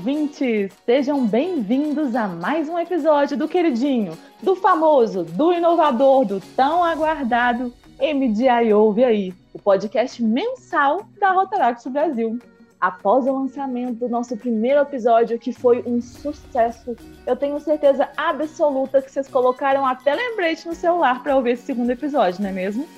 ouvintes! Sejam bem-vindos a mais um episódio do queridinho, do famoso, do inovador, do tão aguardado MDI Ouve Aí, o podcast mensal da Rotaract Brasil. Após o lançamento do nosso primeiro episódio, que foi um sucesso, eu tenho certeza absoluta que vocês colocaram até lembrete no celular para ouvir esse segundo episódio, não é mesmo?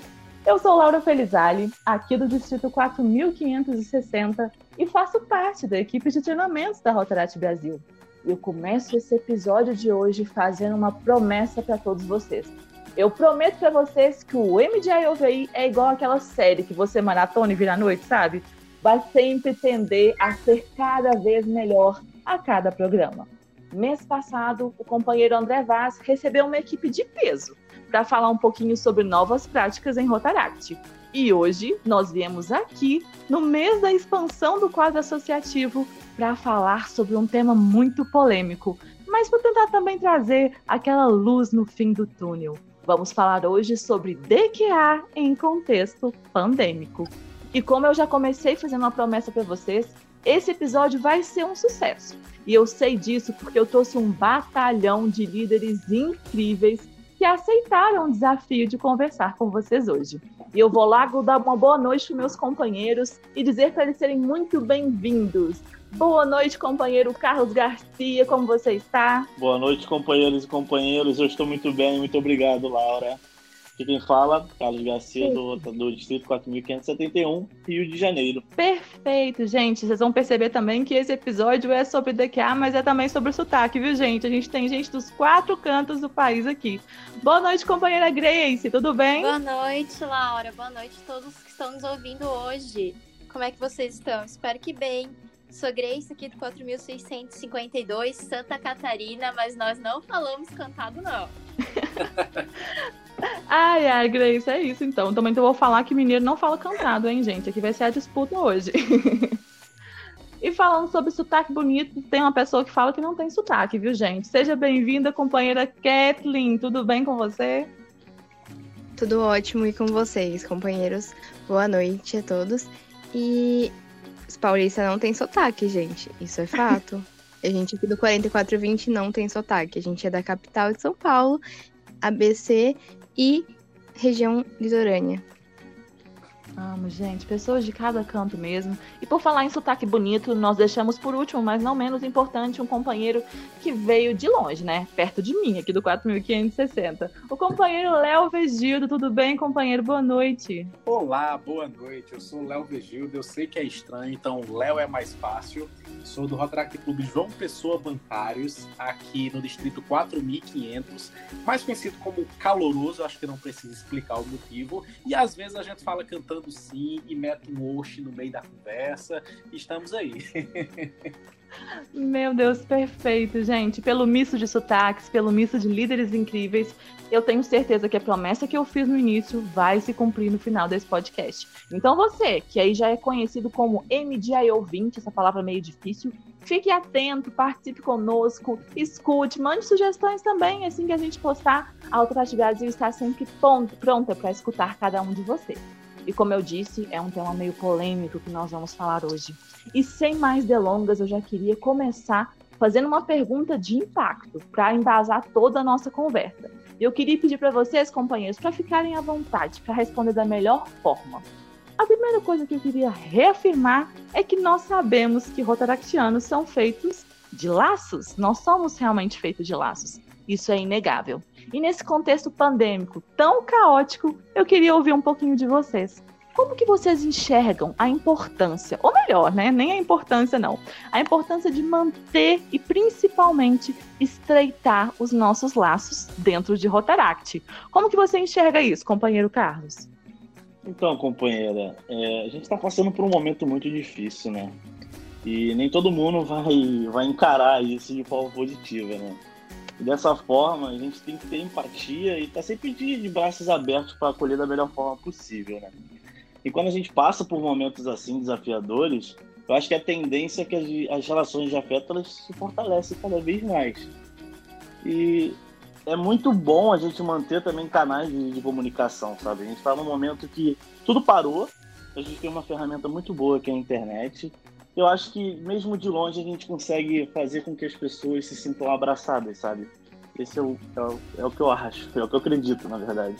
Eu sou Laura Felizali, aqui do Distrito 4560 e faço parte da equipe de treinamentos da Rotaract Brasil. Eu começo esse episódio de hoje fazendo uma promessa para todos vocês. Eu prometo para vocês que o MDI OVI é igual aquela série que você maratona e vira à noite, sabe? Vai sempre tender a ser cada vez melhor a cada programa. Mês passado, o companheiro André Vaz recebeu uma equipe de peso para falar um pouquinho sobre novas práticas em Rotaract. E hoje nós viemos aqui, no mês da expansão do quadro associativo, para falar sobre um tema muito polêmico, mas para tentar também trazer aquela luz no fim do túnel. Vamos falar hoje sobre DQA em contexto pandêmico. E como eu já comecei fazendo uma promessa para vocês, esse episódio vai ser um sucesso. E eu sei disso porque eu trouxe um batalhão de líderes incríveis que aceitaram o desafio de conversar com vocês hoje. E eu vou lá dar uma boa noite para meus companheiros e dizer para eles serem muito bem-vindos. Boa noite, companheiro Carlos Garcia, como você está? Boa noite, companheiros e companheiros. Eu estou muito bem, muito obrigado, Laura. Aqui quem fala, Carlos Garcia, do, do Distrito 4571, Rio de Janeiro. Perfeito, gente. Vocês vão perceber também que esse episódio é sobre DQA, mas é também sobre o sotaque, viu, gente? A gente tem gente dos quatro cantos do país aqui. Boa noite, companheira Grace, tudo bem? Boa noite, Laura. Boa noite a todos que estão nos ouvindo hoje. Como é que vocês estão? Espero que bem. Sou Grace aqui do 4652, Santa Catarina, mas nós não falamos cantado, não. ai, ai, Grace, é isso então. Também então vou falar que mineiro não fala cantado, hein, gente? Aqui vai ser a disputa hoje. e falando sobre sotaque bonito, tem uma pessoa que fala que não tem sotaque, viu, gente? Seja bem-vinda, companheira Kathleen. Tudo bem com você? Tudo ótimo e com vocês, companheiros. Boa noite a todos. E os paulistas não tem sotaque, gente. Isso é fato. A gente aqui do 4420 não tem sotaque. A gente é da capital de São Paulo, ABC e região litorânea. Amo, gente. Pessoas de cada canto mesmo. E por falar em sotaque bonito, nós deixamos por último, mas não menos importante, um companheiro que veio de longe, né? Perto de mim, aqui do 4560. O companheiro Léo Vegildo. Tudo bem, companheiro? Boa noite. Olá, boa noite. Eu sou o Léo Vegildo. Eu sei que é estranho, então Léo é mais fácil. Sou do Rotaract Clube João Pessoa Bancários, aqui no distrito 4500, mais conhecido como Caloroso, acho que não precisa explicar o motivo. E às vezes a gente fala cantando sim e mete um oxe no meio da conversa. Estamos aí. Meu Deus, perfeito, gente. Pelo misto de sotaques, pelo misto de líderes incríveis, eu tenho certeza que a promessa que eu fiz no início vai se cumprir no final desse podcast. Então você, que aí já é conhecido como MDI ouvinte, essa palavra meio difícil, fique atento, participe conosco, escute, mande sugestões também, assim que a gente postar, a Autoridade Brasil está sempre pronta para escutar cada um de vocês. E como eu disse, é um tema meio polêmico que nós vamos falar hoje. E sem mais delongas, eu já queria começar fazendo uma pergunta de impacto para embasar toda a nossa conversa. E eu queria pedir para vocês, companheiros, para ficarem à vontade para responder da melhor forma. A primeira coisa que eu queria reafirmar é que nós sabemos que rotaractianos são feitos de laços. Nós somos realmente feitos de laços. Isso é inegável. E nesse contexto pandêmico tão caótico, eu queria ouvir um pouquinho de vocês. Como que vocês enxergam a importância, ou melhor, né, nem a importância não, a importância de manter e principalmente estreitar os nossos laços dentro de Rotaract? Como que você enxerga isso, companheiro Carlos? Então, companheira, é, a gente está passando por um momento muito difícil, né? E nem todo mundo vai, vai encarar isso de forma positiva, né? Dessa forma, a gente tem que ter empatia e estar tá sempre de, de braços abertos para acolher da melhor forma possível, né? E quando a gente passa por momentos assim desafiadores, eu acho que a tendência é que as, as relações de afeto elas se fortalecem cada vez mais. E é muito bom a gente manter também canais de, de comunicação, sabe? A gente está num momento que tudo parou, a gente tem uma ferramenta muito boa que é a internet, eu acho que mesmo de longe a gente consegue fazer com que as pessoas se sintam abraçadas, sabe? Esse é o, é o, é o que eu acho, é o que eu acredito, na verdade.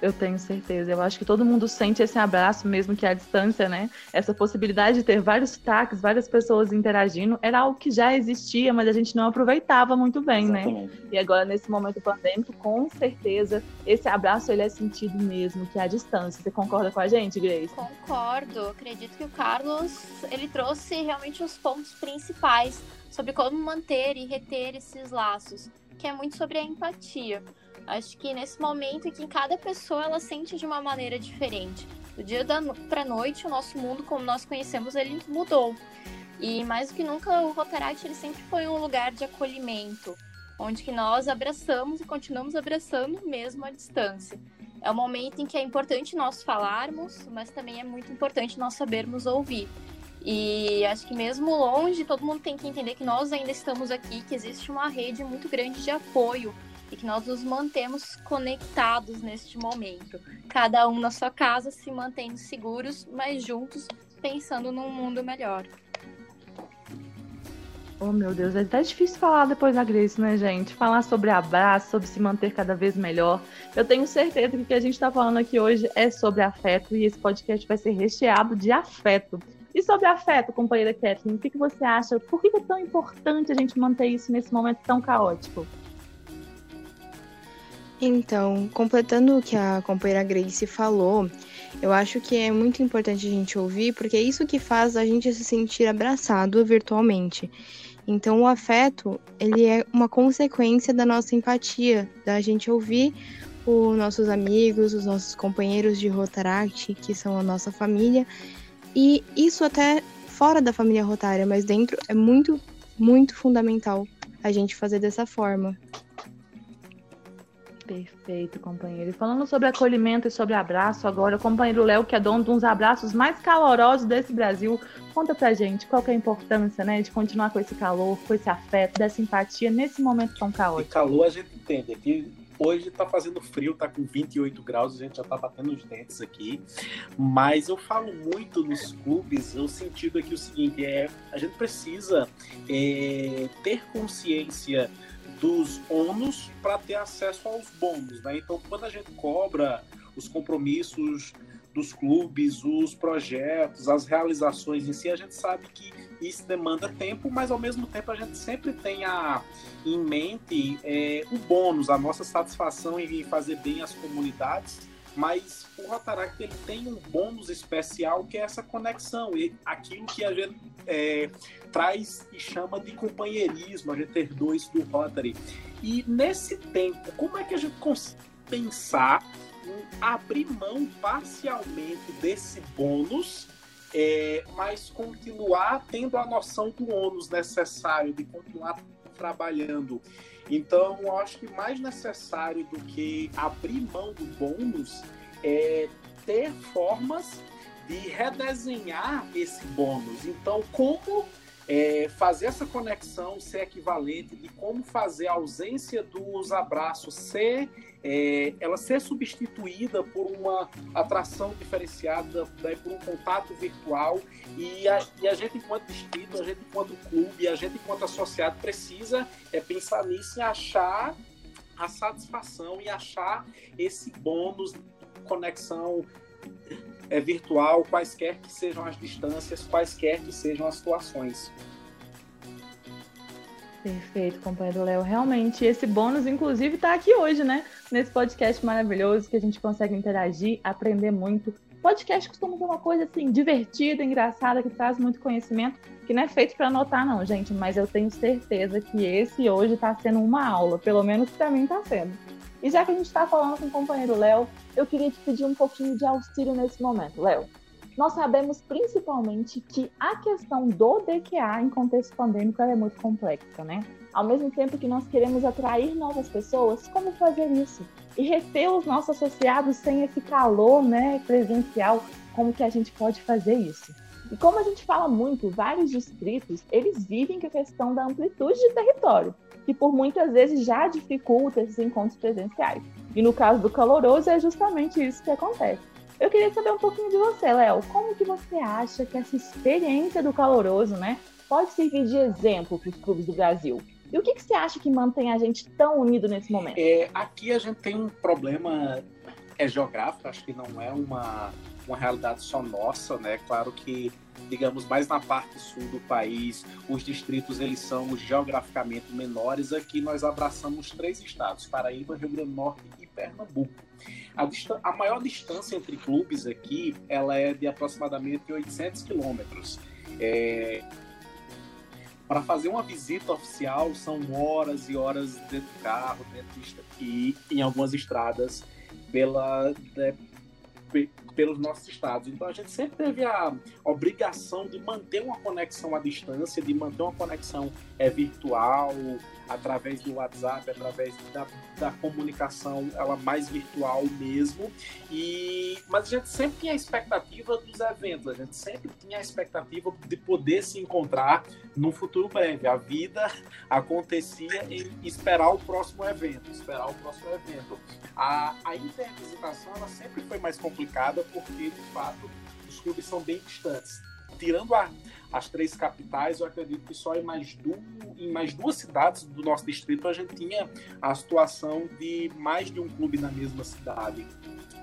Eu tenho certeza. Eu acho que todo mundo sente esse abraço, mesmo que à distância, né? Essa possibilidade de ter vários sotaques, várias pessoas interagindo, era algo que já existia, mas a gente não aproveitava muito bem, né? Exatamente. né? E agora, nesse momento pandêmico, com certeza, esse abraço ele é sentido mesmo que à distância. Você concorda com a gente, Grace? Concordo. Acredito que o Carlos, ele trouxe realmente os pontos principais sobre como manter e reter esses laços, que é muito sobre a empatia. Acho que nesse momento em que cada pessoa ela sente de uma maneira diferente. Do dia para noite, o nosso mundo como nós conhecemos, ele mudou. E mais do que nunca, o Rotaract ele sempre foi um lugar de acolhimento, onde que nós abraçamos e continuamos abraçando mesmo à distância. É um momento em que é importante nós falarmos, mas também é muito importante nós sabermos ouvir. E acho que mesmo longe, todo mundo tem que entender que nós ainda estamos aqui, que existe uma rede muito grande de apoio e que nós nos mantemos conectados neste momento. Cada um na sua casa, se mantendo seguros, mas juntos, pensando num mundo melhor. Oh, meu Deus, é até difícil falar depois da Grace, né, gente? Falar sobre abraço, sobre se manter cada vez melhor. Eu tenho certeza que o que a gente está falando aqui hoje é sobre afeto e esse podcast vai ser recheado de afeto. E sobre afeto, companheira Kathleen, o que, que você acha? Por que é tão importante a gente manter isso nesse momento tão caótico? Então, completando o que a companheira Grace falou, eu acho que é muito importante a gente ouvir, porque é isso que faz a gente se sentir abraçado virtualmente. Então, o afeto, ele é uma consequência da nossa empatia, da gente ouvir os nossos amigos, os nossos companheiros de Rotaract, que são a nossa família, e isso até fora da família rotária, mas dentro é muito, muito fundamental a gente fazer dessa forma. Perfeito, companheiro. E falando sobre acolhimento e sobre abraço, agora o companheiro Léo, que é dono de uns abraços mais calorosos desse Brasil, conta pra gente qual que é a importância, né, de continuar com esse calor, com esse afeto, dessa empatia nesse momento tão caótico. E calor a gente entende. Aqui hoje tá fazendo frio, tá com 28 graus, a gente já tá batendo os dentes aqui. Mas eu falo muito nos clubes, no sentido aqui o seguinte, é a gente precisa é, ter consciência dos ônus para ter acesso aos bônus. Né? Então, quando a gente cobra os compromissos dos clubes, os projetos, as realizações em si, a gente sabe que isso demanda tempo, mas ao mesmo tempo a gente sempre tem a, em mente é, o bônus, a nossa satisfação em fazer bem as comunidades mas o Rotaract ele tem um bônus especial que é essa conexão aquilo que a gente é, traz e chama de companheirismo, a gente ter dois do Rotary. E nesse tempo, como é que a gente consegue pensar em abrir mão parcialmente desse bônus, é, mas continuar tendo a noção do ônus necessário de continuar trabalhando então, eu acho que mais necessário do que abrir mão do bônus é ter formas de redesenhar esse bônus. Então, como é, fazer essa conexão ser equivalente de como fazer a ausência dos abraços ser é, ela ser substituída por uma atração diferenciada, né, por um contato virtual. E a, e a, gente enquanto distrito, a gente enquanto clube, a gente enquanto associado precisa é, pensar nisso e achar a satisfação e achar esse bônus conexão é, virtual, quaisquer que sejam as distâncias, quaisquer que sejam as situações. Perfeito, companheiro Léo. Realmente, esse bônus, inclusive, está aqui hoje, né? Nesse podcast maravilhoso que a gente consegue interagir, aprender muito. Podcast costuma ser uma coisa assim, divertida, engraçada, que traz muito conhecimento, que não é feito para anotar, não, gente. Mas eu tenho certeza que esse hoje está sendo uma aula, pelo menos para mim está sendo. E já que a gente está falando com o companheiro Léo, eu queria te pedir um pouquinho de auxílio nesse momento. Léo, nós sabemos principalmente que a questão do DQA em contexto pandêmico é muito complexa, né? Ao mesmo tempo que nós queremos atrair novas pessoas, como fazer isso? E reter os nossos associados sem esse calor né, presencial, como que a gente pode fazer isso? E como a gente fala muito, vários distritos, eles vivem com a questão da amplitude de território, que por muitas vezes já dificulta esses encontros presenciais. E no caso do caloroso, é justamente isso que acontece. Eu queria saber um pouquinho de você, Léo. Como que você acha que essa experiência do caloroso, né, pode servir de exemplo para os clubes do Brasil? E o que, que você acha que mantém a gente tão unido nesse momento? É, aqui a gente tem um problema é geográfico, acho que não é uma, uma realidade só nossa, né? Claro que, digamos, mais na parte sul do país, os distritos eles são geograficamente menores. Aqui nós abraçamos três estados: Paraíba, Rio Grande do Norte e Pernambuco. A, a maior distância entre clubes aqui, ela é de aproximadamente 800 quilômetros. É, para fazer uma visita oficial são horas e horas dentro do carro, dentro de, e em algumas estradas pela, né, pelos nossos estados. Então a gente sempre teve a obrigação de manter uma conexão à distância, de manter uma conexão é, virtual, através do WhatsApp, através da, da comunicação ela mais virtual mesmo. E mas a gente sempre tinha a expectativa dos eventos, a gente sempre tinha a expectativa de poder se encontrar no futuro breve. A vida acontecia em esperar o próximo evento, esperar o próximo evento. A, a intervisitação ela sempre foi mais complicada porque de fato os clubes são bem distantes. Tirando a, as três capitais, eu acredito que só em mais, em mais duas cidades do nosso distrito a gente tinha a situação de mais de um clube na mesma cidade.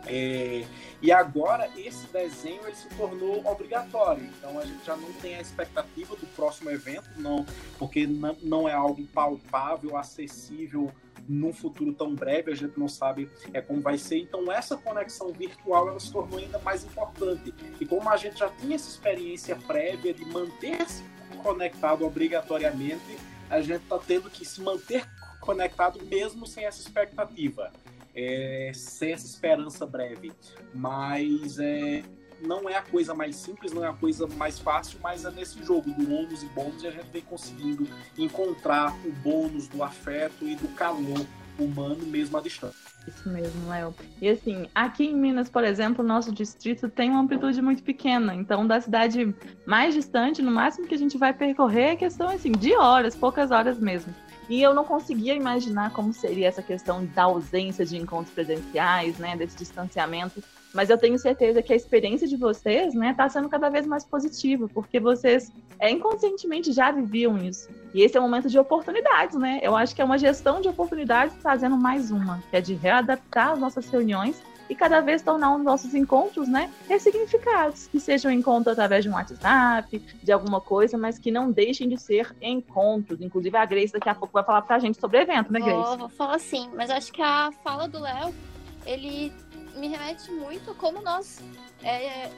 É, e agora esse desenho ele se tornou obrigatório, então a gente já não tem a expectativa do próximo evento, não, porque não, não é algo palpável, acessível num futuro tão breve, a gente não sabe é, como vai ser. Então, essa conexão virtual ela se tornou ainda mais importante. E como a gente já tinha essa experiência prévia de manter-se conectado obrigatoriamente, a gente está tendo que se manter conectado mesmo sem essa expectativa, é, sem essa esperança breve. Mas é, não é a coisa mais simples, não é a coisa mais fácil, mas é nesse jogo do ônus e bônus e a gente vem conseguindo encontrar o bônus do afeto e do calor humano mesmo à distância. Isso mesmo, Léo. E assim, aqui em Minas, por exemplo, o nosso distrito tem uma amplitude muito pequena. Então, da cidade mais distante, no máximo que a gente vai percorrer é questão assim, de horas, poucas horas mesmo. E eu não conseguia imaginar como seria essa questão da ausência de encontros presenciais, né, desse distanciamento. Mas eu tenho certeza que a experiência de vocês, né, está sendo cada vez mais positiva, porque vocês é, inconscientemente já viviam isso. E esse é um momento de oportunidades, né? Eu acho que é uma gestão de oportunidades trazendo mais uma, que é de readaptar as nossas reuniões e cada vez tornar os nossos encontros, né, ressignificados, que sejam um encontro através de um WhatsApp, de alguma coisa, mas que não deixem de ser encontros. Inclusive a Grace daqui a pouco vai falar pra gente sobre o evento, né, Grace? Vou, vou falar sim, mas acho que a fala do Léo, ele me remete muito a como nós é,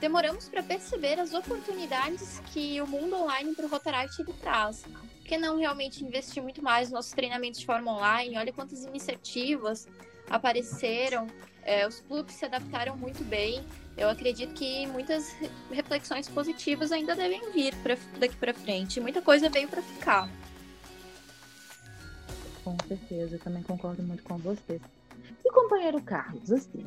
demoramos para perceber as oportunidades que o mundo online para o Rotaract ele traz. Por que não realmente investir muito mais nos nossos treinamentos de forma online? Olha quantas iniciativas apareceram, é, os clubes se adaptaram muito bem. Eu acredito que muitas reflexões positivas ainda devem vir pra, daqui para frente. Muita coisa veio para ficar. Com certeza, eu também concordo muito com você. E companheiro Carlos, assim,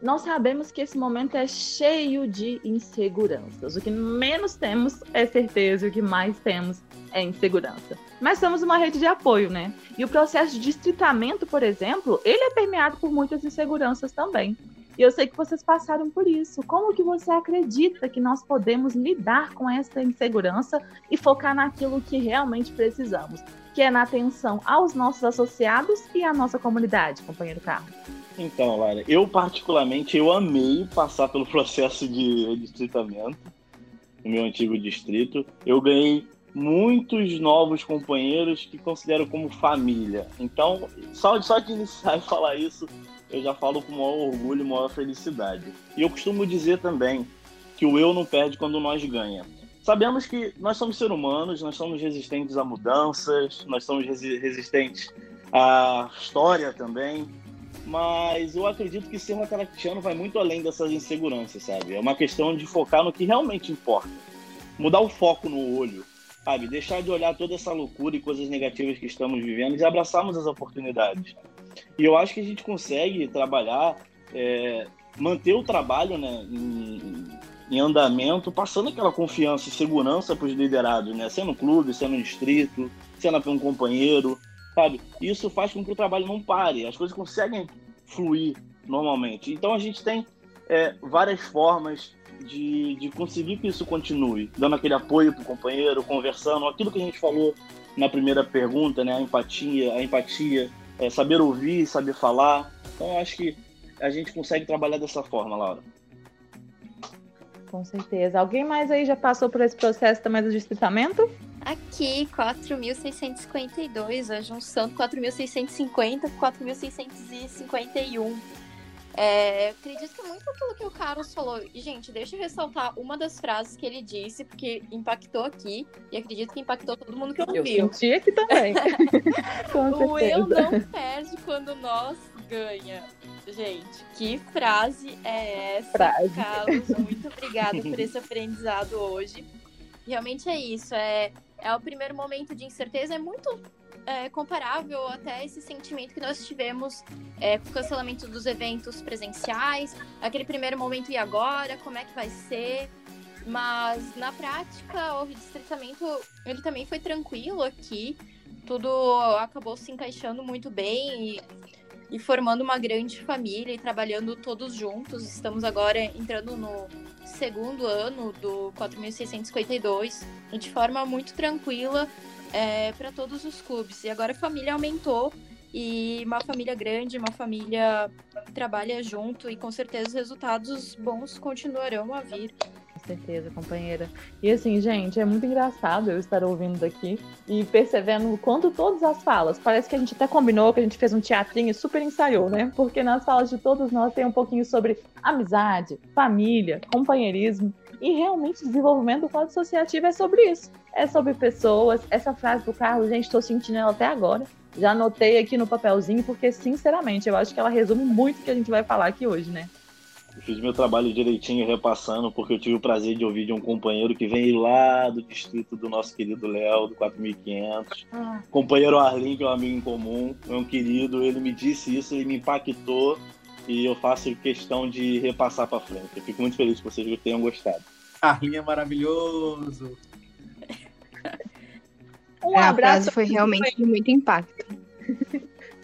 nós sabemos que esse momento é cheio de inseguranças. O que menos temos é certeza, e o que mais temos é insegurança. Mas somos uma rede de apoio, né? E o processo de distritamento, por exemplo, ele é permeado por muitas inseguranças também. E eu sei que vocês passaram por isso. Como que você acredita que nós podemos lidar com essa insegurança e focar naquilo que realmente precisamos? Que é na atenção aos nossos associados e à nossa comunidade, companheiro Carlos? Então, Lara, eu particularmente eu amei passar pelo processo de distritamento no meu antigo distrito. Eu ganhei muitos novos companheiros que considero como família. Então, só, só de iniciar e falar isso, eu já falo com maior orgulho e maior felicidade. E eu costumo dizer também que o eu não perde quando nós ganha. Sabemos que nós somos seres humanos, nós somos resistentes a mudanças, nós somos resistentes à história também, mas eu acredito que ser rotaractiano vai muito além dessas inseguranças, sabe? É uma questão de focar no que realmente importa. Mudar o foco no olho, sabe? Deixar de olhar toda essa loucura e coisas negativas que estamos vivendo e abraçarmos as oportunidades. E eu acho que a gente consegue trabalhar, é, manter o trabalho né, em, em andamento, passando aquela confiança e segurança para os liderados, né? Sendo clube, sendo distrito, sendo um companheiro, sabe? Isso faz com que o trabalho não pare, as coisas conseguem fluir normalmente. Então a gente tem é, várias formas de, de conseguir que isso continue, dando aquele apoio para o companheiro, conversando, aquilo que a gente falou na primeira pergunta, né? A empatia, a empatia, é, saber ouvir, saber falar. Então, eu acho que a gente consegue trabalhar dessa forma, Laura. Com certeza. Alguém mais aí já passou por esse processo também do distritamento? Aqui, 4.652, a junção de 4.650 com 4.651. É, acredito que muito aquilo que o Carlos falou. E, gente, deixa eu ressaltar uma das frases que ele disse, porque impactou aqui, e acredito que impactou todo mundo que ouviu. Eu senti aqui também. o eu não perde quando nós ganha. Gente, que frase é essa, frase. Carlos? Muito obrigada por esse aprendizado hoje. Realmente é isso. É, é o primeiro momento de incerteza. É muito é, comparável até esse sentimento que nós tivemos é, com o cancelamento dos eventos presenciais, aquele primeiro momento e agora, como é que vai ser. Mas na prática, o distritamento ele também foi tranquilo aqui, tudo acabou se encaixando muito bem e, e formando uma grande família e trabalhando todos juntos. Estamos agora entrando no segundo ano do 4652 de forma muito tranquila é, para todos os clubes. E agora a família aumentou e uma família grande, uma família que trabalha junto e com certeza os resultados bons continuarão a vir. Certeza, companheira. E assim, gente, é muito engraçado eu estar ouvindo daqui e percebendo o quanto todas as falas, parece que a gente até combinou, que a gente fez um teatrinho super ensaiou, né? Porque nas falas de todos nós tem um pouquinho sobre amizade, família, companheirismo. E realmente desenvolvimento do quadro associativo é sobre isso. É sobre pessoas. Essa frase do Carlos, gente, estou sentindo ela até agora. Já anotei aqui no papelzinho, porque, sinceramente, eu acho que ela resume muito o que a gente vai falar aqui hoje, né? Eu fiz meu trabalho direitinho repassando, porque eu tive o prazer de ouvir de um companheiro que vem lá do distrito do nosso querido Léo, do 4500. Ah. Companheiro Arlin, que é um amigo em comum, é um querido. Ele me disse isso, ele me impactou e eu faço questão de repassar para frente. Eu fico muito feliz que vocês tenham gostado. Arlinha é maravilhoso. um é, abraço. foi realmente de muito impacto.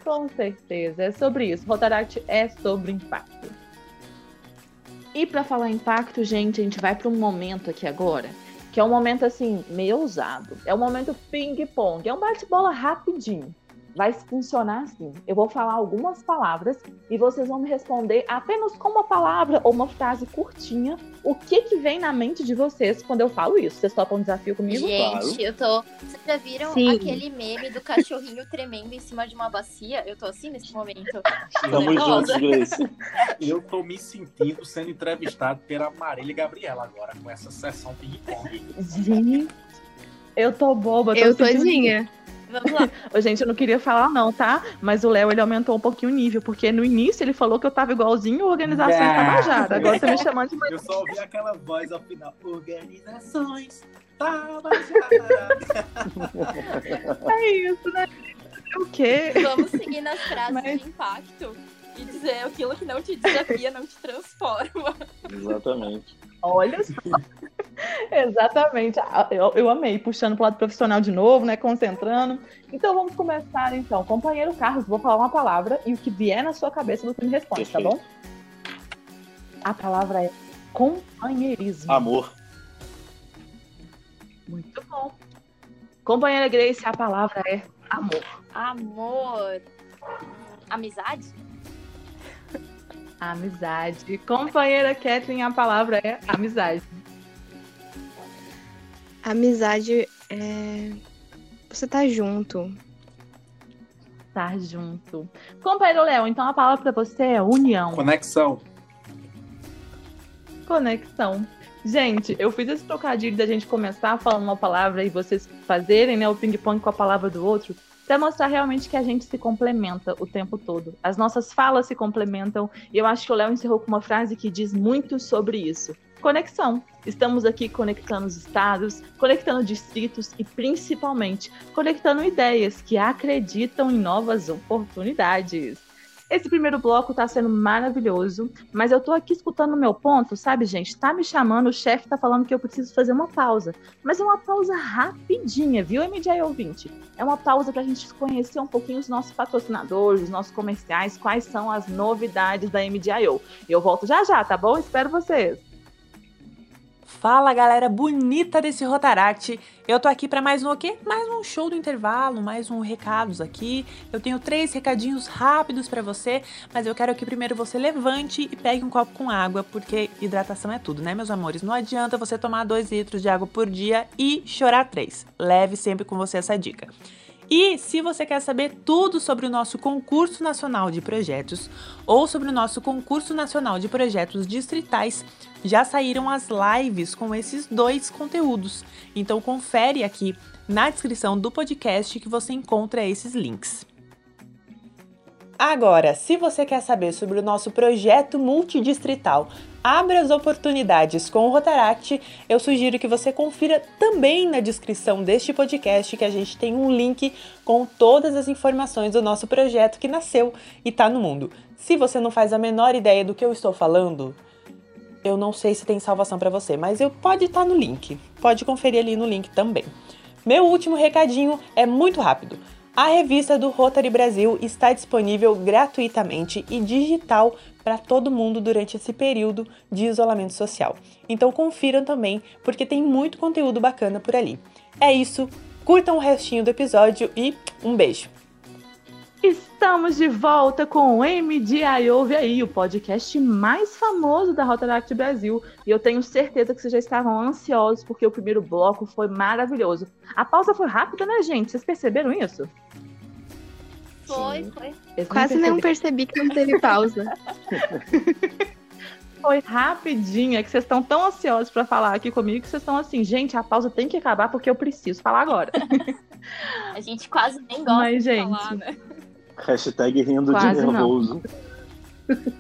Com certeza, é sobre isso. Rotaract é sobre impacto. E para falar impacto, gente, a gente vai para um momento aqui agora, que é um momento assim meio ousado. É um momento ping-pong, é um bate-bola rapidinho vai funcionar assim. Eu vou falar algumas palavras e vocês vão me responder apenas com uma palavra ou uma frase curtinha o que que vem na mente de vocês quando eu falo isso. Vocês topam um desafio comigo? Gente, claro. eu tô. Vocês já viram Sim. aquele meme do cachorrinho tremendo em cima de uma bacia? Eu tô assim nesse momento. Estamos juntos, Grace. Eu tô me sentindo sendo entrevistado pela Marília e Gabriela agora, com essa sessão ping-pong. Gente, eu tô boba. Eu tô todinha. Vamos lá. Gente, eu não queria falar não, tá? Mas o Léo, ele aumentou um pouquinho o nível, porque no início ele falou que eu tava igualzinho Organizações é. Tabajara. Agora você me chamando de... Eu só ouvi aquela voz ao final. Organizações Tabajara. é isso, né? O quê? Vamos seguir nas frases Mas... de impacto e dizer aquilo que não te desafia, não te transforma. Exatamente. Olha só. Exatamente. Ah, eu, eu amei, puxando para o lado profissional de novo, né? Concentrando. Então vamos começar, então. Companheiro Carlos, vou falar uma palavra e o que vier na sua cabeça você me responde, tá bom? A palavra é companheirismo. Amor. Muito bom. Companheira Grace, a palavra é amor. Amor. Amizade? Amizade. Companheira Kathleen, a palavra é amizade. Amizade é. Você tá junto. Tá junto. Companheiro Léo, então a palavra pra você é união. Conexão. Conexão. Gente, eu fiz esse trocadilho da gente começar falando uma palavra e vocês fazerem né, o ping-pong com a palavra do outro para mostrar realmente que a gente se complementa o tempo todo. As nossas falas se complementam e eu acho que o Léo encerrou com uma frase que diz muito sobre isso. Conexão. Estamos aqui conectando os estados, conectando distritos e principalmente conectando ideias que acreditam em novas oportunidades. Esse primeiro bloco tá sendo maravilhoso, mas eu tô aqui escutando o meu ponto, sabe, gente? Tá me chamando, o chefe tá falando que eu preciso fazer uma pausa. Mas é uma pausa rapidinha, viu, MJ ouvinte? É uma pausa pra gente conhecer um pouquinho os nossos patrocinadores, os nossos comerciais, quais são as novidades da MDIO. E eu volto já já, tá bom? Espero vocês! Fala galera bonita desse Rotaract, eu tô aqui para mais um o quê? Mais um show do intervalo, mais um recados aqui. Eu tenho três recadinhos rápidos para você, mas eu quero que primeiro você levante e pegue um copo com água, porque hidratação é tudo, né, meus amores? Não adianta você tomar dois litros de água por dia e chorar três. Leve sempre com você essa dica. E se você quer saber tudo sobre o nosso concurso nacional de projetos ou sobre o nosso concurso nacional de projetos distritais, já saíram as lives com esses dois conteúdos. Então confere aqui na descrição do podcast que você encontra esses links. Agora, se você quer saber sobre o nosso projeto multidistrital Abra as oportunidades com o Rotaract, eu sugiro que você confira também na descrição deste podcast que a gente tem um link com todas as informações do nosso projeto que nasceu e está no mundo. Se você não faz a menor ideia do que eu estou falando, eu não sei se tem salvação para você, mas eu pode estar tá no link. Pode conferir ali no link também. Meu último recadinho é muito rápido. A revista do Rotary Brasil está disponível gratuitamente e digital para todo mundo durante esse período de isolamento social. Então confiram também, porque tem muito conteúdo bacana por ali. É isso, curtam o restinho do episódio e um beijo! Estamos de volta com o MDI Ouve Aí, o podcast mais famoso da Rotaract Brasil. E eu tenho certeza que vocês já estavam ansiosos porque o primeiro bloco foi maravilhoso. A pausa foi rápida, né, gente? Vocês perceberam isso? Foi, foi. Quase não percebi que não teve pausa. foi rapidinho. É que vocês estão tão ansiosos para falar aqui comigo que vocês estão assim, gente, a pausa tem que acabar porque eu preciso falar agora. a gente quase nem gosta Mas, de gente, falar, né? Hashtag rindo Quase de nervoso.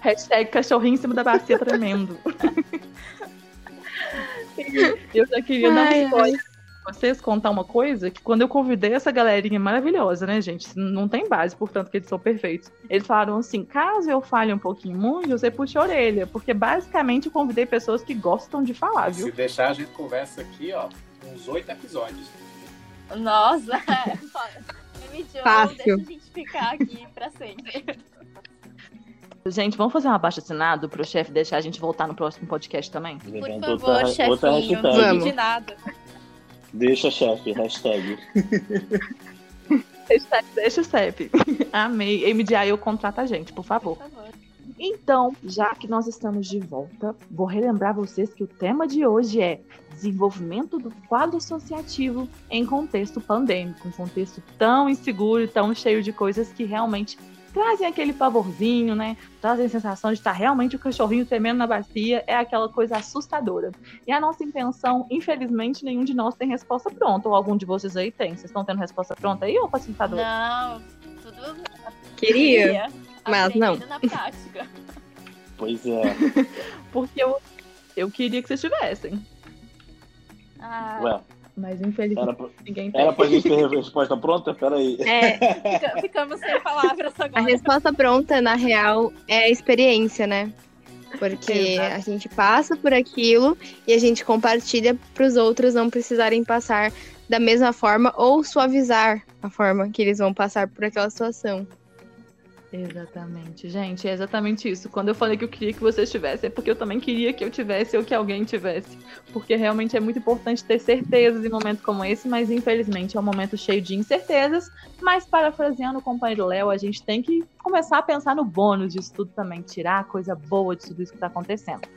Hashtag cachorrinho em cima da bacia tremendo. eu já queria dar um spoiler vocês contar uma coisa que quando eu convidei essa galerinha maravilhosa, né, gente? Não tem base, portanto, que eles são perfeitos. Eles falaram assim: caso eu fale um pouquinho muito, você puxa a orelha. Porque basicamente eu convidei pessoas que gostam de falar, viu? Se deixar, a gente conversa aqui, ó, uns oito episódios. Nossa! Fácil. Deixa a gente ficar aqui pra sempre. Gente, vamos fazer um abaixo assinado pro chefe deixar a gente voltar no próximo podcast também? Por favor, chefinho. Não de nada. Deixa chefe, hashtag. hashtag deixa chefe. Amei. MDI, eu contrata a gente, por favor. Por favor. Então, já que nós estamos de volta, vou relembrar vocês que o tema de hoje é desenvolvimento do quadro associativo em contexto pandêmico, um contexto tão inseguro e tão cheio de coisas que realmente trazem aquele pavorzinho, né? Trazem a sensação de estar realmente o cachorrinho tremendo na bacia, é aquela coisa assustadora. E a nossa intenção, infelizmente, nenhum de nós tem resposta pronta, ou algum de vocês aí tem. Vocês estão tendo resposta pronta aí, ou facilitador? Não, tudo. Queria, Queria mas não. Na prática. Pois é. Porque eu, eu queria que vocês tivessem. Ah. Ué. Mas infelizmente era pra, ninguém tem. Era pra gente ter a resposta pronta? Peraí. É, ficamos sem palavras agora. A resposta pronta, na real, é a experiência, né? Porque Exato. a gente passa por aquilo e a gente compartilha para os outros não precisarem passar da mesma forma ou suavizar a forma que eles vão passar por aquela situação. Exatamente, gente, é exatamente isso. Quando eu falei que eu queria que vocês tivessem, é porque eu também queria que eu tivesse ou que alguém tivesse. Porque realmente é muito importante ter certezas em momentos como esse, mas infelizmente é um momento cheio de incertezas. Mas parafraseando o companheiro Léo, a gente tem que começar a pensar no bônus disso tudo também, tirar a coisa boa de tudo isso que está acontecendo.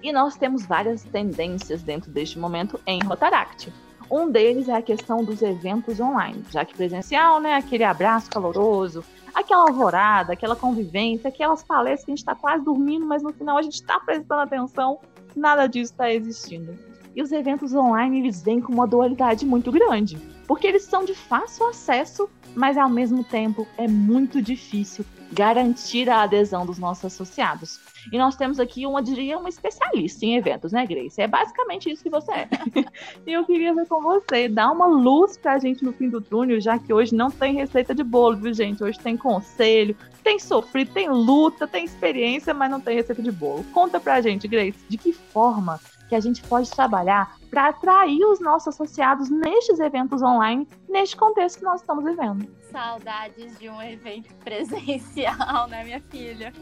E nós temos várias tendências dentro deste momento em Rotaract. Um deles é a questão dos eventos online, já que presencial, né, aquele abraço caloroso, aquela alvorada, aquela convivência, aquelas palestras que a gente está quase dormindo, mas no final a gente está prestando atenção, nada disso está existindo. E os eventos online, eles vêm com uma dualidade muito grande. porque eles são de fácil acesso, mas ao mesmo tempo é muito difícil garantir a adesão dos nossos associados. E nós temos aqui uma, diria, uma especialista em eventos, né, Grace? É basicamente isso que você é. e eu queria ver com você, dar uma luz pra gente no fim do túnel, já que hoje não tem receita de bolo, viu, gente? Hoje tem conselho, tem sofrido, tem luta, tem experiência, mas não tem receita de bolo. Conta pra gente, Grace, de que forma que a gente pode trabalhar para atrair os nossos associados nestes eventos online, neste contexto que nós estamos vivendo. Saudades de um evento presencial, né, minha filha?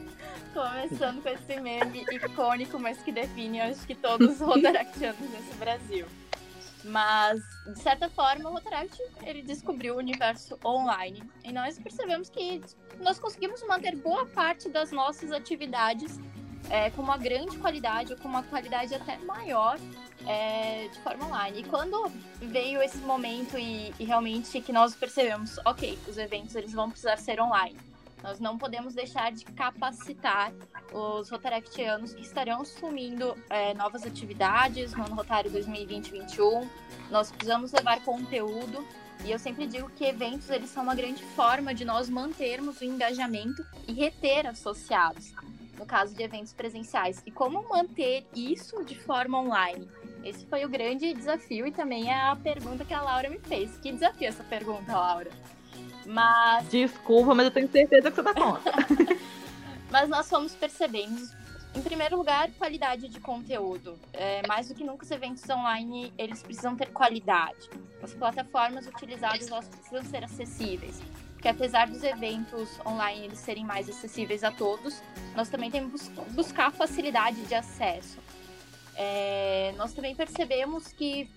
Começando com esse meme icônico, mas que define, acho que todos os rotaractianos nesse Brasil. Mas, de certa forma, o Rotaract, ele descobriu o universo online. E nós percebemos que nós conseguimos manter boa parte das nossas atividades é, com uma grande qualidade, ou com uma qualidade até maior é, de forma online. E quando veio esse momento e, e, realmente que nós percebemos, ok, os eventos eles vão precisar ser online. Nós não podemos deixar de capacitar os rotaractianos que estarão assumindo é, novas atividades no ano rotário 2020-21. Nós precisamos levar conteúdo e eu sempre digo que eventos eles são uma grande forma de nós mantermos o engajamento e reter associados no caso de eventos presenciais. E como manter isso de forma online? Esse foi o grande desafio e também é a pergunta que a Laura me fez. Que desafio essa pergunta, Laura? Mas. Desculpa, mas eu tenho certeza que você dá conta. mas nós fomos percebendo, em primeiro lugar, qualidade de conteúdo. É, mais do que nunca, os eventos online eles precisam ter qualidade. As plataformas utilizadas elas precisam ser acessíveis porque apesar dos eventos online eles serem mais acessíveis a todos, nós também temos que buscar facilidade de acesso. É, nós também percebemos que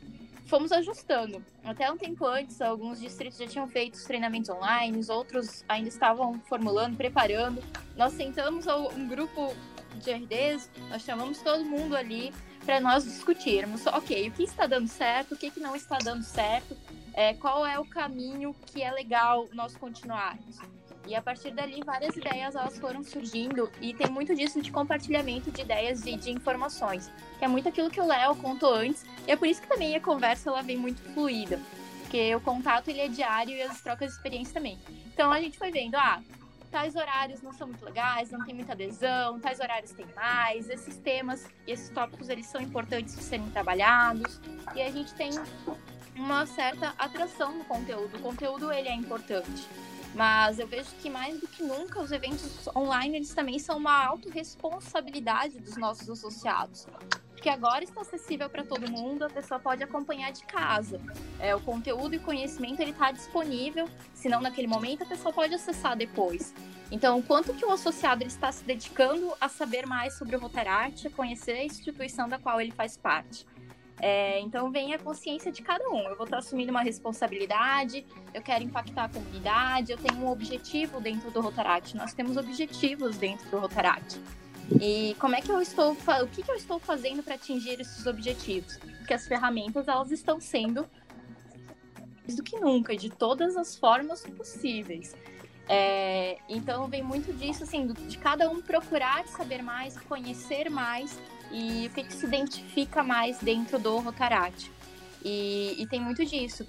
fomos ajustando. Até um tempo antes, alguns distritos já tinham feito os treinamentos online, outros ainda estavam formulando, preparando. Nós sentamos um grupo de RDs, nós chamamos todo mundo ali para nós discutirmos, ok, o que está dando certo, o que, que não está dando certo, é, qual é o caminho que é legal nós continuarmos. E a partir dali, várias ideias elas foram surgindo. E tem muito disso de compartilhamento de ideias e de informações, que é muito aquilo que o Léo contou antes, e é por isso que também a conversa ela vem muito fluida, porque o contato ele é diário e as trocas de experiência também. Então a gente foi vendo, ah, tais horários não são muito legais, não tem muita adesão, tais horários tem mais, esses temas esses tópicos eles são importantes de serem trabalhados, e a gente tem uma certa atração no conteúdo. O conteúdo ele é importante. Mas eu vejo que mais do que nunca os eventos online eles também são uma autorresponsabilidade dos nossos associados. Porque agora está acessível para todo mundo, a pessoa pode acompanhar de casa. É, o conteúdo e conhecimento ele está disponível, se não naquele momento a pessoa pode acessar depois. Então, o quanto que o associado está se dedicando a saber mais sobre o Rotaract, a conhecer a instituição da qual ele faz parte. É, então vem a consciência de cada um. Eu vou estar assumindo uma responsabilidade, eu quero impactar a comunidade, eu tenho um objetivo dentro do Rotaract. Nós temos objetivos dentro do Rotaract. E como é que eu estou, o que, que eu estou fazendo para atingir esses objetivos? Porque as ferramentas elas estão sendo mais do que nunca, de todas as formas possíveis. É, então vem muito disso, assim, de cada um procurar saber mais, conhecer mais e o que, que se identifica mais dentro do Rotaract. E, e, tem muito disso.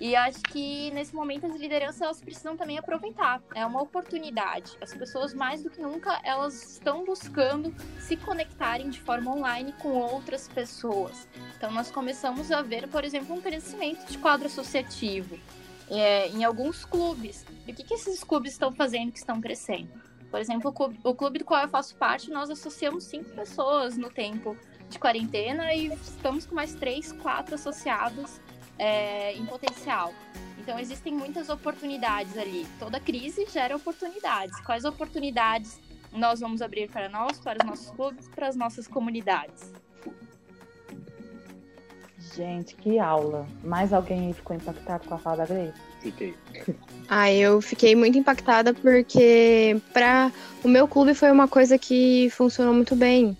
E acho que nesse momento as lideranças elas precisam também aproveitar. É uma oportunidade. As pessoas mais do que nunca elas estão buscando se conectarem de forma online com outras pessoas. Então nós começamos a ver, por exemplo, um crescimento de quadro associativo é, em alguns clubes. E o que, que esses clubes estão fazendo que estão crescendo? Por exemplo, o clube do qual eu faço parte, nós associamos cinco pessoas no tempo de quarentena e estamos com mais três, quatro associados é, em potencial. Então, existem muitas oportunidades ali. Toda crise gera oportunidades. Quais oportunidades nós vamos abrir para nós, para os nossos clubes, para as nossas comunidades? Gente, que aula. Mais alguém ficou impactado com a fala da Grace? Fiquei. Ah, eu fiquei muito impactada porque para o meu clube foi uma coisa que funcionou muito bem.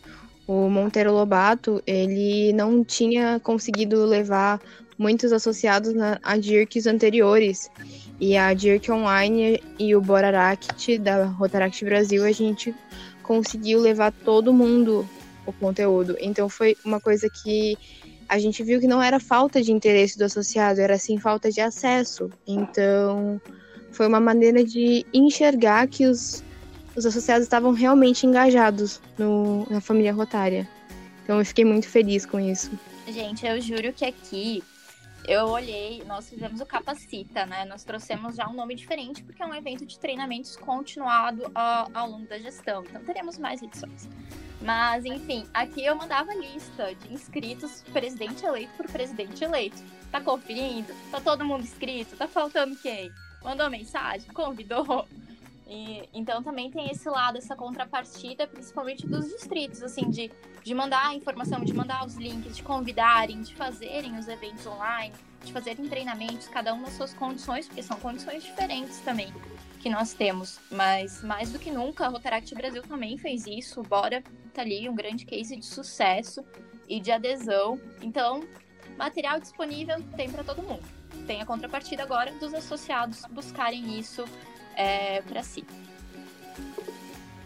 O Monteiro Lobato, ele não tinha conseguido levar muitos associados na, a DIRCs anteriores. E a DIRC Online e o Boraract da Rotaract Brasil, a gente conseguiu levar todo mundo o conteúdo. Então foi uma coisa que a gente viu que não era falta de interesse do associado, era sim falta de acesso. Então, foi uma maneira de enxergar que os, os associados estavam realmente engajados no, na família rotária. Então, eu fiquei muito feliz com isso. Gente, eu juro que aqui eu olhei, nós fizemos o Capacita, né? Nós trouxemos já um nome diferente, porque é um evento de treinamentos continuado ao, ao longo da gestão. Então teremos mais edições. Mas, enfim, aqui eu mandava lista de inscritos, presidente eleito por presidente eleito. Tá conferindo? Tá todo mundo inscrito? Tá faltando quem? Mandou mensagem? Convidou? E, então também tem esse lado, essa contrapartida, principalmente dos distritos, assim, de, de mandar a informação, de mandar os links, de convidarem, de fazerem os eventos online, de fazerem treinamentos, cada um nas suas condições, porque são condições diferentes também que nós temos. Mas mais do que nunca, a Rotaract Brasil também fez isso. Bora tá ali um grande case de sucesso e de adesão. Então, material disponível tem para todo mundo. Tem a contrapartida agora dos associados buscarem isso é, para si.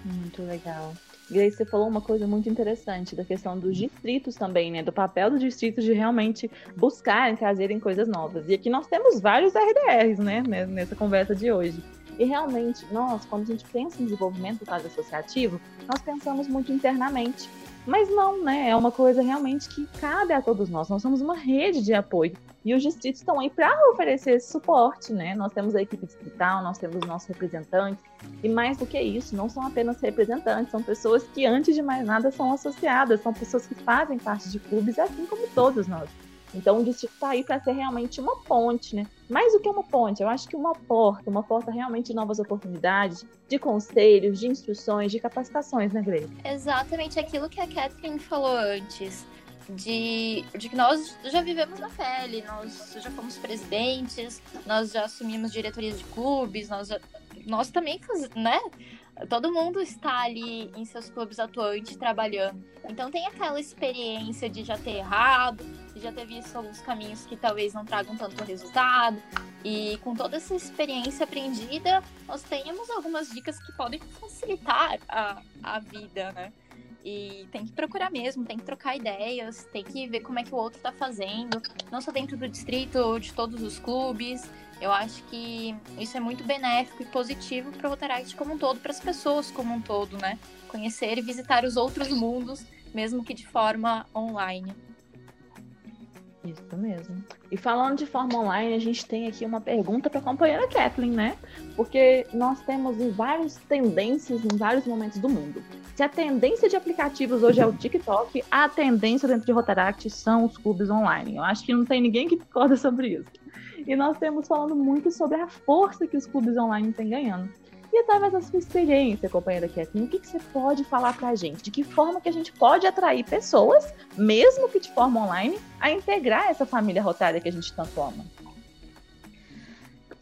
Muito legal. Grace, você falou uma coisa muito interessante da questão dos distritos também, né? Do papel dos distritos de realmente buscarem, trazerem coisas novas. E aqui nós temos vários RDRs, né? Nessa conversa de hoje. E realmente, nós, quando a gente pensa em desenvolvimento do quadro associativo, nós pensamos muito internamente. Mas não, né? É uma coisa realmente que cabe a todos nós. Nós somos uma rede de apoio. E os distritos estão aí para oferecer esse suporte, né? Nós temos a equipe distrital, nós temos os nossos representantes. E mais do que isso, não são apenas representantes, são pessoas que, antes de mais nada, são associadas, são pessoas que fazem parte de clubes, assim como todos nós. Então, o distrito está aí para ser realmente uma ponte, né? Mais do que uma ponte, eu acho que uma porta, uma porta realmente de novas oportunidades, de conselhos, de instruções, de capacitações, né, Grace? Exatamente aquilo que a Catherine falou antes. De, de que nós já vivemos na pele, nós já fomos presidentes, nós já assumimos diretorias de clubes, nós, já, nós também né, todo mundo está ali em seus clubes atuantes trabalhando. Então tem aquela experiência de já ter errado, já ter visto alguns caminhos que talvez não tragam tanto resultado. E com toda essa experiência aprendida, nós temos algumas dicas que podem facilitar a, a vida, né? E tem que procurar mesmo, tem que trocar ideias, tem que ver como é que o outro está fazendo, não só dentro do distrito, de todos os clubes. Eu acho que isso é muito benéfico e positivo para o Rotaract como um todo, para as pessoas como um todo, né? Conhecer e visitar os outros mundos, mesmo que de forma online. Isso mesmo. E falando de forma online, a gente tem aqui uma pergunta para a companheira Kathleen, né? Porque nós temos várias tendências em vários momentos do mundo. Se a tendência de aplicativos hoje é o TikTok, a tendência dentro de Rotaract são os clubes online. Eu acho que não tem ninguém que discorda sobre isso. E nós temos falando muito sobre a força que os clubes online têm ganhando. E através da sua experiência, companheira Kathleen, o que, que você pode falar para a gente? De que forma que a gente pode atrair pessoas, mesmo que de forma online, a integrar essa família rotária que a gente tanto ama?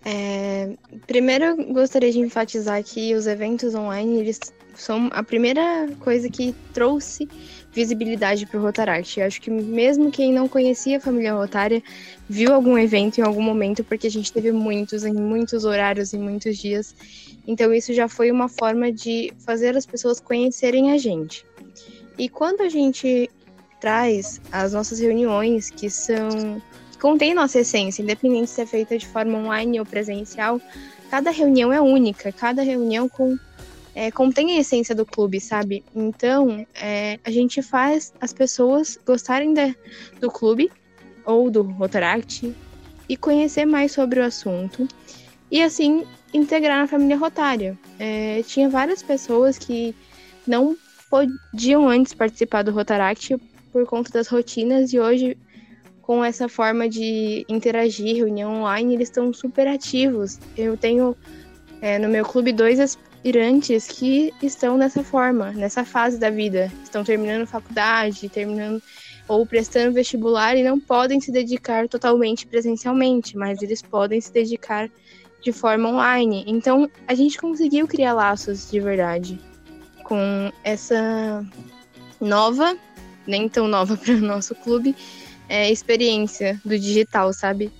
É, primeiro, gostaria de enfatizar que os eventos online eles são a primeira coisa que trouxe visibilidade para o Rotaract. Eu acho que mesmo quem não conhecia a família Rotária viu algum evento em algum momento, porque a gente teve muitos, em muitos horários, em muitos dias. Então isso já foi uma forma de fazer as pessoas conhecerem a gente. E quando a gente traz as nossas reuniões, que são contém nossa essência, independente se é feita de forma online ou presencial, cada reunião é única, cada reunião com é, contém a essência do clube, sabe? Então, é, a gente faz as pessoas gostarem de, do clube ou do Rotaract e conhecer mais sobre o assunto e assim integrar na família rotária. É, tinha várias pessoas que não podiam antes participar do Rotaract por conta das rotinas e hoje com essa forma de interagir, reunião online, eles estão super ativos. Eu tenho é, no meu clube dois aspirantes que estão nessa forma, nessa fase da vida. Estão terminando faculdade, terminando ou prestando vestibular e não podem se dedicar totalmente presencialmente, mas eles podem se dedicar de forma online. Então, a gente conseguiu criar laços de verdade com essa nova, nem tão nova para o nosso clube, é, experiência do digital, sabe?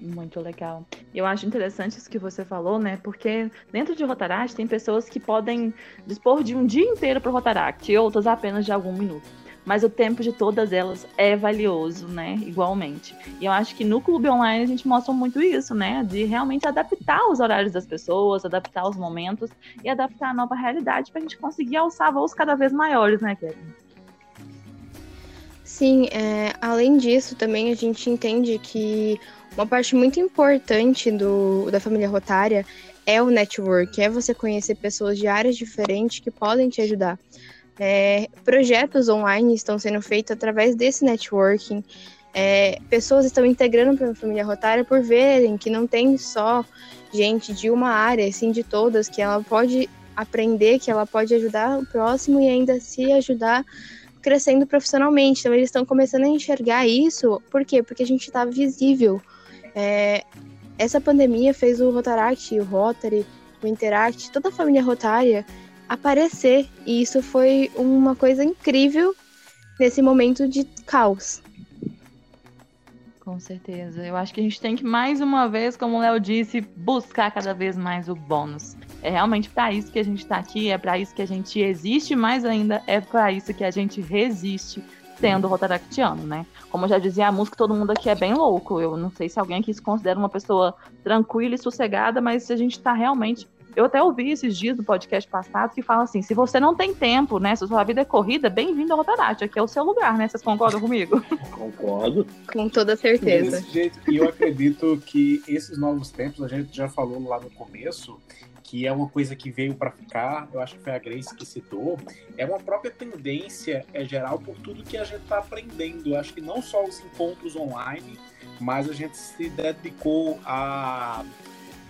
Muito legal. Eu acho interessante isso que você falou, né? Porque dentro de Rotaract tem pessoas que podem dispor de um dia inteiro para o Rotaract e outras apenas de algum minuto. mas o tempo de todas elas é valioso, né? Igualmente. E eu acho que no clube online a gente mostra muito isso, né? De realmente adaptar os horários das pessoas, adaptar os momentos e adaptar a nova realidade para a gente conseguir alçar voos cada vez maiores, né, Kevin? Sim, é, além disso, também a gente entende que uma parte muito importante do, da família rotária é o network, é você conhecer pessoas de áreas diferentes que podem te ajudar. É, projetos online estão sendo feitos através desse networking. É, pessoas estão integrando para a família rotária por verem que não tem só gente de uma área, sim de todas, que ela pode aprender, que ela pode ajudar o próximo e ainda se ajudar crescendo profissionalmente. Então, eles estão começando a enxergar isso. Por quê? Porque a gente está visível. É, essa pandemia fez o Rotaract, o Rotary, o Interact, toda a família rotária aparecer. E isso foi uma coisa incrível nesse momento de caos. Com certeza. Eu acho que a gente tem que, mais uma vez, como o Léo disse, buscar cada vez mais o bônus. É realmente para isso que a gente está aqui, é para isso que a gente existe, mas ainda é para isso que a gente resiste sendo rotaractiano, né? Como já dizia a música, todo mundo aqui é bem louco. Eu não sei se alguém aqui se considera uma pessoa tranquila e sossegada, mas se a gente está realmente eu até ouvi esses dias do podcast passado que fala assim: se você não tem tempo, né? Se a sua vida é corrida, bem-vindo ao Rotarate. Aqui é o seu lugar, né? Vocês concordam comigo? Concordo. Com toda certeza. Desse jeito, e eu acredito que esses novos tempos, a gente já falou lá no começo, que é uma coisa que veio para ficar, eu acho que foi a Grace que citou, é uma própria tendência é geral por tudo que a gente está aprendendo. Eu acho que não só os encontros online, mas a gente se dedicou a,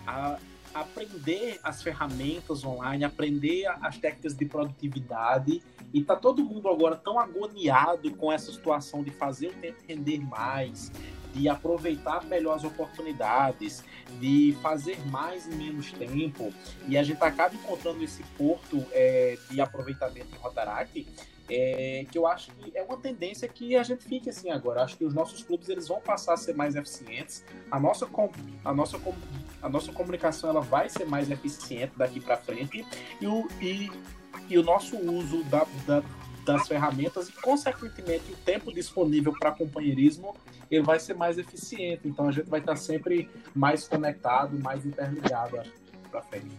a aprender as ferramentas online, aprender as técnicas de produtividade e tá todo mundo agora tão agoniado com essa situação de fazer o tempo render mais, de aproveitar melhor as oportunidades, de fazer mais em menos tempo, e a gente acaba encontrando esse porto é, de aproveitamento em Rotaract, é, que eu acho que é uma tendência que a gente fique assim agora. Acho que os nossos clubes eles vão passar a ser mais eficientes, a nossa, a nossa, a nossa comunicação ela vai ser mais eficiente daqui para frente, e o, e, e o nosso uso da, da das ferramentas e, consequentemente, o tempo disponível para companheirismo ele vai ser mais eficiente. Então, a gente vai estar sempre mais conectado, mais interligado para frente.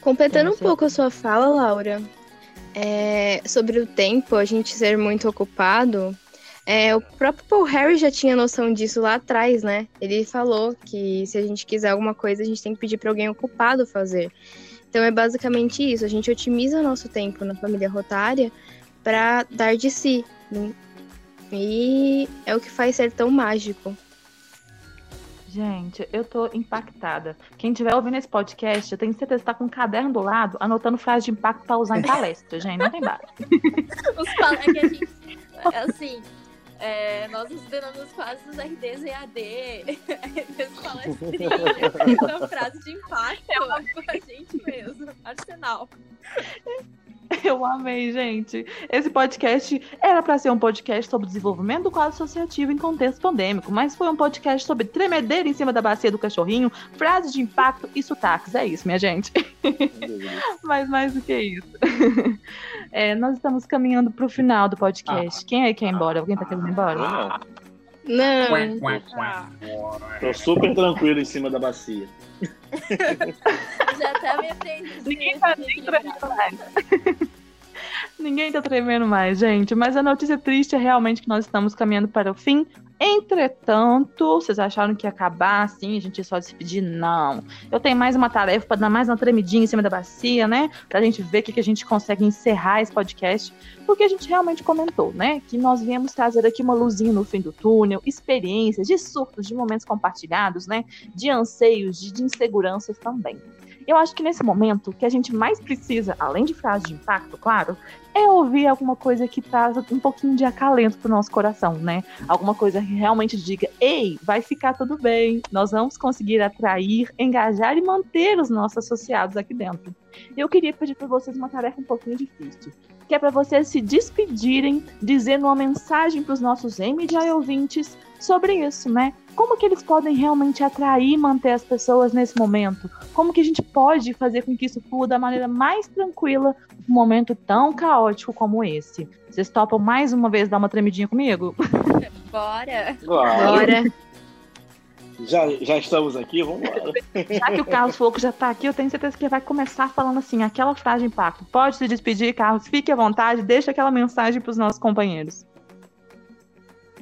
Completando um pouco a sua fala, Laura, é, sobre o tempo, a gente ser muito ocupado, é, o próprio Paul Harry já tinha noção disso lá atrás, né? Ele falou que se a gente quiser alguma coisa, a gente tem que pedir para alguém ocupado fazer. Então é basicamente isso, a gente otimiza o nosso tempo na família rotária para dar de si. Né? E é o que faz ser tão mágico. Gente, eu tô impactada. Quem estiver ouvindo esse podcast, eu tenho certeza que tá com um caderno do lado, anotando frases de impacto para usar em palestra, gente. Não tem base. Os pal... é que a gente, assim, é, nós estudamos quase os RDs e AD, RDs palestrinhas, são frases de impacto com a gente mesmo, arsenal. Eu amei, gente. Esse podcast era para ser um podcast sobre desenvolvimento do quadro associativo em contexto pandêmico, mas foi um podcast sobre tremedeira em cima da bacia do cachorrinho, frases de impacto e sotaques. É isso, minha gente. mas mais do que isso. É, nós estamos caminhando para o final do podcast. Quem é que quer ir embora? Alguém tá querendo ir embora? Não. Não. Tô super tranquilo em cima da bacia. Já até me aprendi. Ninguém tá nem tremendo mais. Ninguém tá tremendo mais, gente. Mas a notícia triste é realmente que nós estamos caminhando para o fim. Entretanto, vocês acharam que ia acabar assim, a gente ia só despedir? Não. Eu tenho mais uma tarefa para dar mais uma tremidinha em cima da bacia, né? Pra gente ver o que, que a gente consegue encerrar esse podcast. Porque a gente realmente comentou, né? Que nós viemos trazer aqui uma luzinha no fim do túnel, experiências de surtos, de momentos compartilhados, né? De anseios, de, de inseguranças também. Eu acho que nesse momento, o que a gente mais precisa, além de frases de impacto, claro, é ouvir alguma coisa que traz um pouquinho de acalento pro nosso coração, né? Alguma coisa que realmente diga: ei, vai ficar tudo bem, nós vamos conseguir atrair, engajar e manter os nossos associados aqui dentro. Eu queria pedir para vocês uma tarefa um pouquinho difícil. que é para vocês se despedirem, dizendo uma mensagem para os nossos MDI ouvintes sobre isso, né? Como que eles podem realmente atrair e manter as pessoas nesse momento? Como que a gente pode fazer com que isso flua da maneira mais tranquila num momento tão caótico como esse? Vocês topam mais uma vez dar uma tremidinha comigo? Bora! Bora! Já, já estamos aqui, vamos embora. Já que o Carlos falou que já tá aqui, eu tenho certeza que ele vai começar falando assim, aquela frase de impacto. Pode se despedir, Carlos, fique à vontade, deixa aquela mensagem para os nossos companheiros.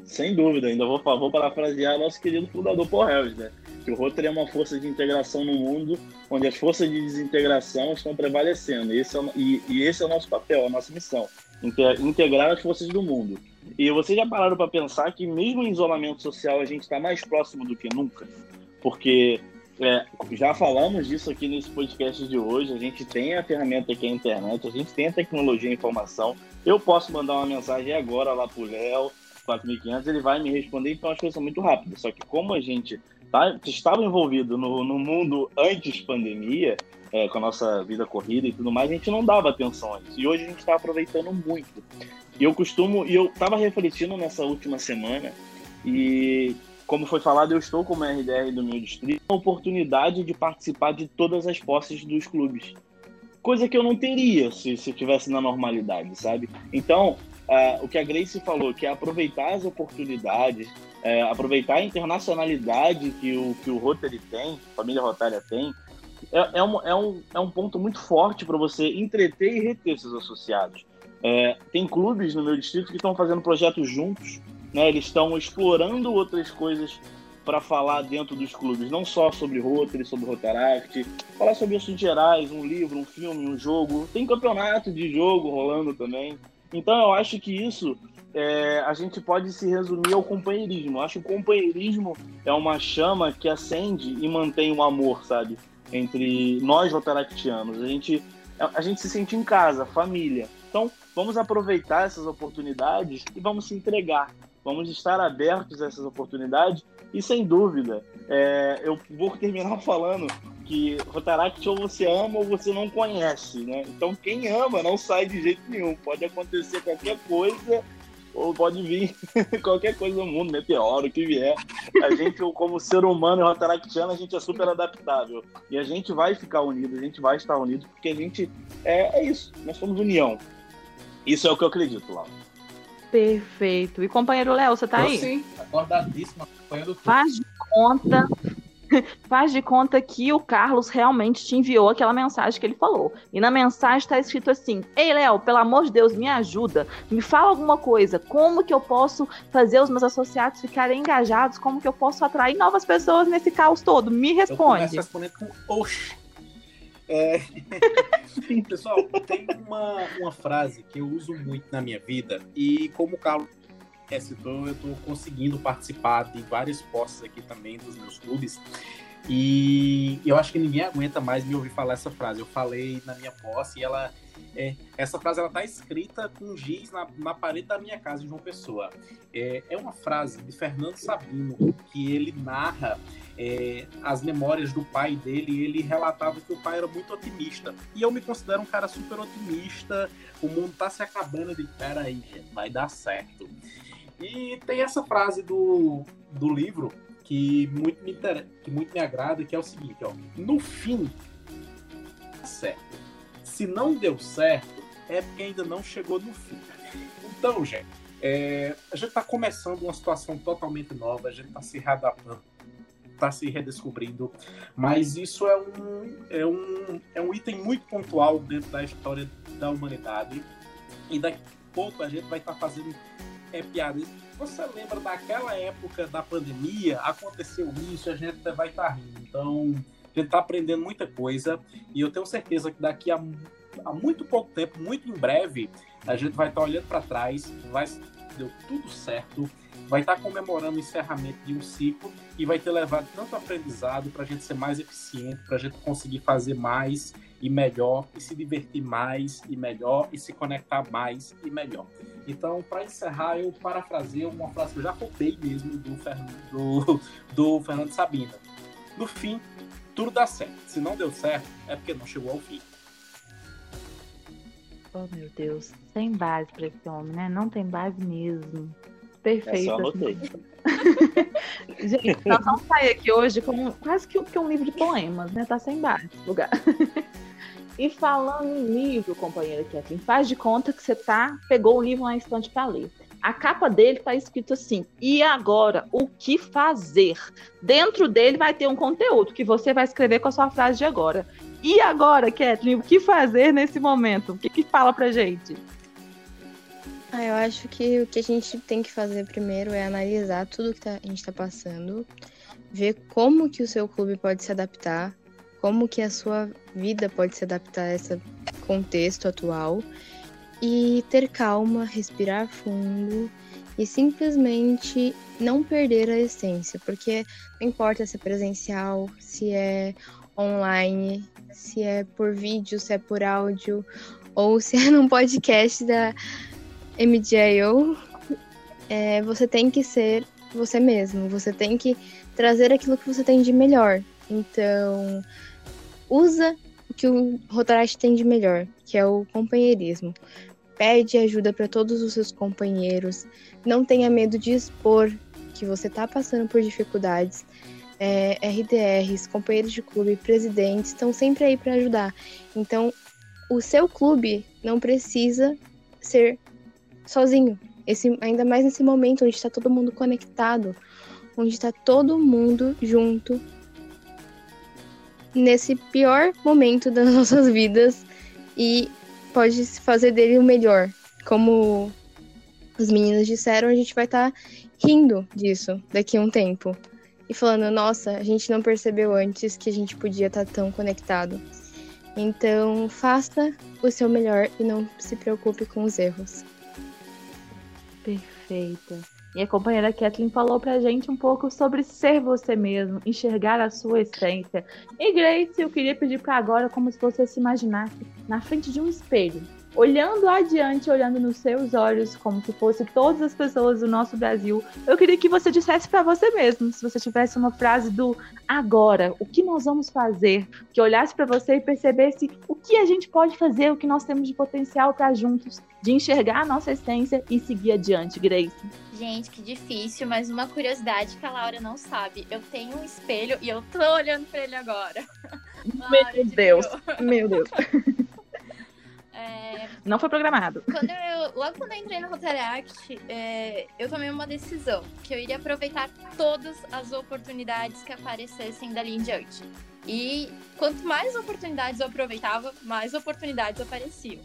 Sem dúvida, ainda vou, vou parafrasear nosso querido fundador Paul Harris, né? Que o Rotary é uma força de integração no mundo onde as forças de desintegração estão prevalecendo. Esse é, e, e esse é o nosso papel, a nossa missão. Integrar as forças do mundo. E vocês já pararam para pensar que mesmo em isolamento social a gente está mais próximo do que nunca? Porque é, já falamos disso aqui nesse podcast de hoje. A gente tem a ferramenta que é a internet, a gente tem a tecnologia e informação. Eu posso mandar uma mensagem agora lá pro Léo, 4500, ele vai me responder, então as coisas são muito rápidas. Só que como a gente tá, estava envolvido no, no mundo antes pandemia, é, com a nossa vida corrida e tudo mais, a gente não dava atenção a isso. E hoje a gente está aproveitando muito. E eu costumo, e eu estava refletindo nessa última semana, e como foi falado, eu estou como RDR do meu distrito, a oportunidade de participar de todas as posses dos clubes. Coisa que eu não teria se, se tivesse na normalidade, sabe? Então, uh, o que a Grace falou, que é aproveitar as oportunidades, é, aproveitar a internacionalidade que o, que o Rotary tem, a família Rotária tem, é, é, um, é, um, é um ponto muito forte para você entreter e reter seus associados. É, tem clubes no meu distrito que estão fazendo projetos juntos, né? eles estão explorando outras coisas para falar dentro dos clubes, não só sobre Rotary, sobre Rotaract, falar sobre assuntos gerais, um livro, um filme, um jogo. Tem campeonato de jogo rolando também. Então eu acho que isso é, a gente pode se resumir ao companheirismo. Eu acho que o companheirismo é uma chama que acende e mantém o amor, sabe? Entre nós rotaractianos. A gente, a gente se sente em casa, família. Então, vamos aproveitar essas oportunidades e vamos se entregar. Vamos estar abertos a essas oportunidades e, sem dúvida, é, eu vou terminar falando que Rotaract ou você ama ou você não conhece, né? Então, quem ama não sai de jeito nenhum. Pode acontecer qualquer coisa ou pode vir qualquer coisa no mundo, meteoro, o que vier. A gente, como ser humano e rotaractiano, a gente é super adaptável. E a gente vai ficar unido, a gente vai estar unido, porque a gente é, é isso, nós somos união. Isso é o que eu acredito, Laura. Perfeito. E companheiro Léo, você tá eu aí? Sim, acordadíssimo, acompanhando tudo. Faz de conta. Faz de conta que o Carlos realmente te enviou aquela mensagem que ele falou. E na mensagem está escrito assim: Ei, Léo, pelo amor de Deus, me ajuda. Me fala alguma coisa. Como que eu posso fazer os meus associados ficarem engajados? Como que eu posso atrair novas pessoas nesse caos todo? Me Eu começo responde. com oxi. É... Pessoal, tem uma, uma frase que eu uso muito na minha vida e como o Carlos é, eu estou conseguindo participar de vários postos aqui também dos meus clubes e eu acho que ninguém aguenta mais me ouvir falar essa frase. Eu falei na minha posse e ela é, essa frase ela tá escrita com giz na, na parede da minha casa em João Pessoa. É, é uma frase de Fernando Sabino que ele narra é, as memórias do pai dele ele relatava que o pai era muito otimista. E eu me considero um cara super otimista. O mundo tá se acabando de peraí, vai dar certo. E tem essa frase do, do livro que muito, me que muito me agrada, que é o seguinte, ó. No fim, certo. Se não deu certo, é porque ainda não chegou no fim. Então, gente, é, a gente está começando uma situação totalmente nova, a gente está se readaptando, está se redescobrindo, mas isso é um, é, um, é um item muito pontual dentro da história da humanidade. E daqui a pouco a gente vai estar tá fazendo é, piadas. Você lembra daquela época da pandemia? Aconteceu isso, a gente vai estar tá rindo. Então, a gente está aprendendo muita coisa e eu tenho certeza que daqui a, a muito pouco tempo, muito em breve, a gente vai estar tá olhando para trás, vai deu tudo certo, vai estar tá comemorando o encerramento de um ciclo e vai ter levado tanto aprendizado para a gente ser mais eficiente, para a gente conseguir fazer mais e melhor, e se divertir mais e melhor, e se conectar mais e melhor. Então, para encerrar, eu parafraseio uma frase que eu já roubei mesmo do, do, do Fernando Sabina. No fim, tudo dá certo. Se não deu certo, é porque não chegou ao fim. Oh, meu Deus. Sem base pra esse homem, né? Não tem base mesmo. É Perfeito. só anotei. Gente, nós vamos sair aqui hoje com quase que, que um livro de poemas, né? Tá sem base lugar. E falando em livro, companheira Kathleen, faz de conta que você tá, pegou o livro na estante para ler. A capa dele tá escrito assim: "E agora, o que fazer?". Dentro dele vai ter um conteúdo que você vai escrever com a sua frase de agora. E agora, Kathleen, o que fazer nesse momento? O que que fala pra gente? Ah, eu acho que o que a gente tem que fazer primeiro é analisar tudo que tá- a gente está passando, ver como que o seu clube pode se adaptar, como que a sua vida pode se adaptar a esse contexto atual e ter calma, respirar fundo e simplesmente não perder a essência, porque não importa se é presencial, se é online, se é por vídeo, se é por áudio ou se é num podcast da MDIO, é, você tem que ser você mesmo, você tem que trazer aquilo que você tem de melhor. Então, usa o que o Rotaract tem de melhor, que é o companheirismo. Pede ajuda para todos os seus companheiros, não tenha medo de expor que você está passando por dificuldades. É, RDRs, companheiros de clube, presidentes estão sempre aí para ajudar. Então, o seu clube não precisa ser sozinho. Esse, ainda mais nesse momento onde está todo mundo conectado, onde está todo mundo junto, nesse pior momento das nossas vidas e pode se fazer dele o melhor. Como os meninos disseram, a gente vai estar rindo disso daqui a um tempo. E falando, nossa, a gente não percebeu antes que a gente podia estar tão conectado. Então, faça o seu melhor e não se preocupe com os erros. Perfeita. E a companheira Kathleen falou pra gente um pouco sobre ser você mesmo, enxergar a sua essência. E Grace, eu queria pedir para agora como se você se imaginasse na frente de um espelho, olhando adiante, olhando nos seus olhos, como se fosse todas as pessoas do nosso Brasil. Eu queria que você dissesse para você mesmo, se você tivesse uma frase do agora, o que nós vamos fazer, que olhasse para você e percebesse o que a gente pode fazer, o que nós temos de potencial para juntos, de enxergar a nossa essência e seguir adiante, Grace. Gente, que difícil, mas uma curiosidade que a Laura não sabe. Eu tenho um espelho e eu tô olhando pra ele agora. Laura, Meu Deus, meu Deus. É, Não foi programado. quando eu, logo quando eu entrei no Rotaract, é, eu tomei uma decisão, que eu iria aproveitar todas as oportunidades que aparecessem dali em diante. E quanto mais oportunidades eu aproveitava, mais oportunidades apareciam.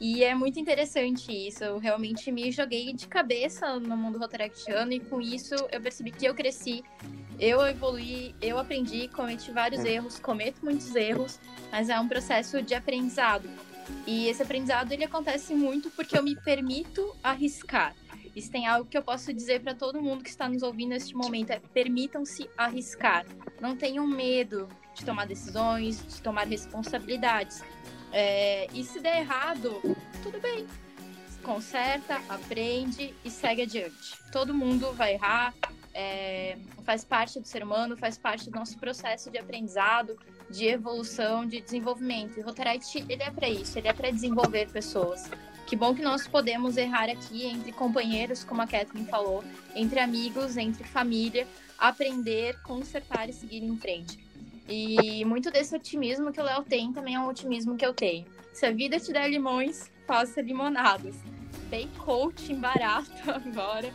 E é muito interessante isso. Eu realmente me joguei de cabeça no mundo rotaractiano e com isso eu percebi que eu cresci, eu evoluí, eu aprendi, cometi vários erros, cometo muitos erros, mas é um processo de aprendizado. E esse aprendizado ele acontece muito porque eu me permito arriscar. Isso tem algo que eu posso dizer para todo mundo que está nos ouvindo neste momento: é permitam-se arriscar. Não tenham medo de tomar decisões, de tomar responsabilidades. É, e se der errado, tudo bem. Conserta, aprende e segue adiante. Todo mundo vai errar, é, faz parte do ser humano, faz parte do nosso processo de aprendizado, de evolução, de desenvolvimento. E o Rotaract, ele é para isso, ele é para desenvolver pessoas. Que bom que nós podemos errar aqui entre companheiros, como a Kathleen falou, entre amigos, entre família, aprender, consertar e seguir em frente. E muito desse otimismo que o Léo tem também é um otimismo que eu tenho. Se a vida te der limões, faça limonadas. Bem coaching barato agora,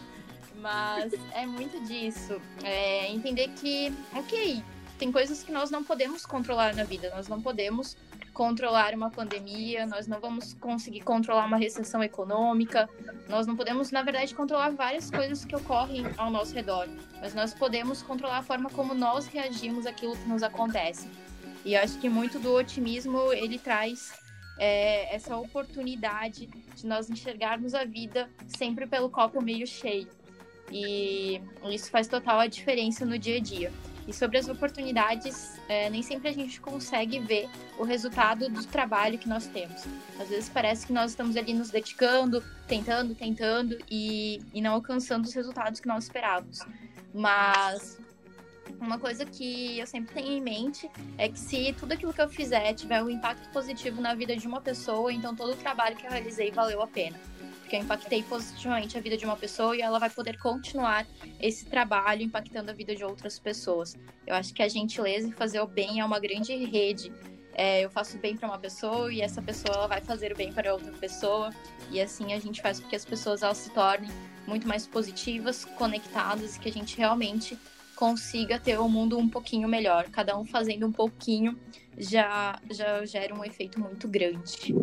mas é muito disso. É entender que, ok, tem coisas que nós não podemos controlar na vida. Nós não podemos controlar uma pandemia, nós não vamos conseguir controlar uma recessão econômica, nós não podemos, na verdade, controlar várias coisas que ocorrem ao nosso redor, mas nós podemos controlar a forma como nós reagimos àquilo que nos acontece. E eu acho que muito do otimismo ele traz é, essa oportunidade de nós enxergarmos a vida sempre pelo copo meio cheio. E isso faz total a diferença no dia a dia. E sobre as oportunidades, é, nem sempre a gente consegue ver o resultado do trabalho que nós temos. Às vezes parece que nós estamos ali nos dedicando, tentando, tentando e, e não alcançando os resultados que nós esperávamos. Mas uma coisa que eu sempre tenho em mente é que se tudo aquilo que eu fizer tiver um impacto positivo na vida de uma pessoa, então todo o trabalho que eu realizei valeu a pena. Porque eu impactei positivamente a vida de uma pessoa e ela vai poder continuar esse trabalho impactando a vida de outras pessoas. Eu acho que a gentileza e fazer o bem é uma grande rede. É, eu faço bem para uma pessoa e essa pessoa ela vai fazer o bem para outra pessoa e assim a gente faz com que as pessoas elas se tornem muito mais positivas, conectadas e que a gente realmente consiga ter o um mundo um pouquinho melhor. Cada um fazendo um pouquinho já, já gera um efeito muito grande.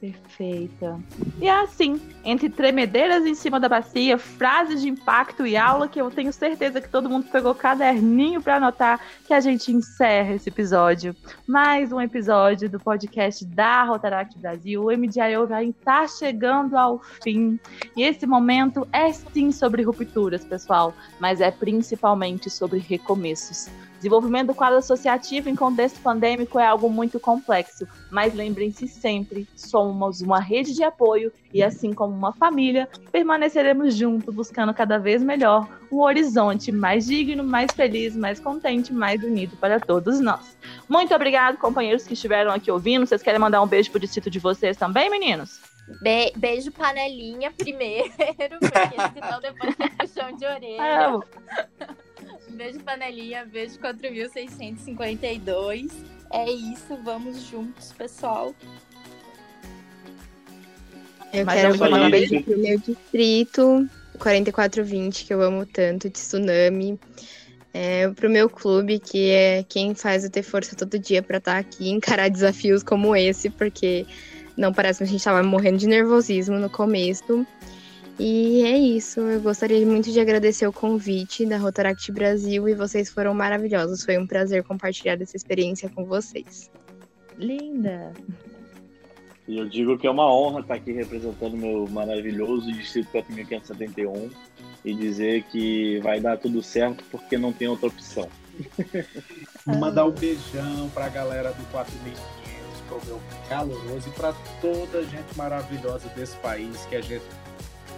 Perfeita. E é assim, entre tremedeiras em cima da bacia, frases de impacto e aula, que eu tenho certeza que todo mundo pegou caderninho para anotar, que a gente encerra esse episódio. Mais um episódio do podcast da Rotaract Brasil. O MDIO vai estar chegando ao fim. E esse momento é sim sobre rupturas, pessoal, mas é principalmente sobre recomeços. Desenvolvimento do quadro associativo em contexto pandêmico é algo muito complexo, mas lembrem-se sempre, somos uma rede de apoio e assim como uma família, permaneceremos juntos buscando cada vez melhor um horizonte mais digno, mais feliz, mais contente, mais unido para todos nós. Muito obrigado, companheiros que estiveram aqui ouvindo. Vocês querem mandar um beijo pro distrito de vocês também, meninos? Be beijo panelinha primeiro, porque senão depois tem puxão de orelha. Beijo panelinha, beijo 4652. É isso, vamos juntos, pessoal. Eu Mas quero mandar um beijo pro meu distrito, 4420, que eu amo tanto, de tsunami. É, pro meu clube, que é quem faz eu ter força todo dia para estar tá aqui e encarar desafios como esse, porque não parece que a gente tava morrendo de nervosismo no começo. E é isso. Eu gostaria muito de agradecer o convite da Rotaract Brasil e vocês foram maravilhosos. Foi um prazer compartilhar essa experiência com vocês. Linda! E eu digo que é uma honra estar aqui representando meu maravilhoso Distrito 4571 e dizer que vai dar tudo certo porque não tem outra opção. Mandar um beijão para a galera do 4500, para o meu caloroso e para toda a gente maravilhosa desse país que a gente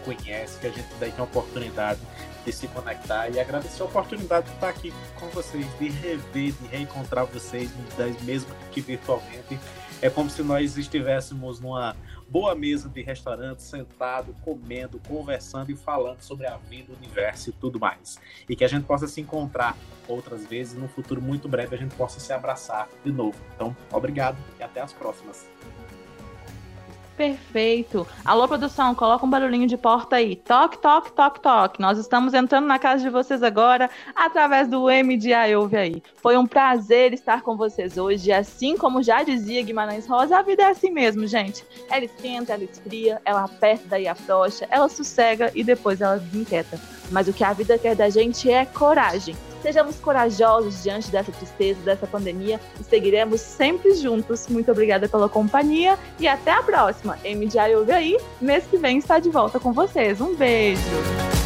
conhece, que a gente daí tem a oportunidade de se conectar e agradecer a oportunidade de estar aqui com vocês, de rever, de reencontrar vocês, mesmo que virtualmente. É como se nós estivéssemos numa boa mesa de restaurante, sentado, comendo, conversando e falando sobre a vida, o universo e tudo mais. E que a gente possa se encontrar outras vezes, no futuro muito breve a gente possa se abraçar de novo. Então, obrigado e até as próximas. Perfeito. Alô, produção, coloca um barulhinho de porta aí. Toque, toque, toque, toque. Nós estamos entrando na casa de vocês agora através do MDI Ouve Aí. Foi um prazer estar com vocês hoje. Assim como já dizia Guimarães Rosa, a vida é assim mesmo, gente. Ela esquenta, ela esfria, ela aperta, daí afrouxa, ela sossega e depois ela desinquieta. Mas o que a vida quer da gente é coragem. Sejamos corajosos diante dessa tristeza, dessa pandemia e seguiremos sempre juntos. Muito obrigada pela companhia e até a próxima. MDI Ouve aí, mês que vem está de volta com vocês. Um beijo!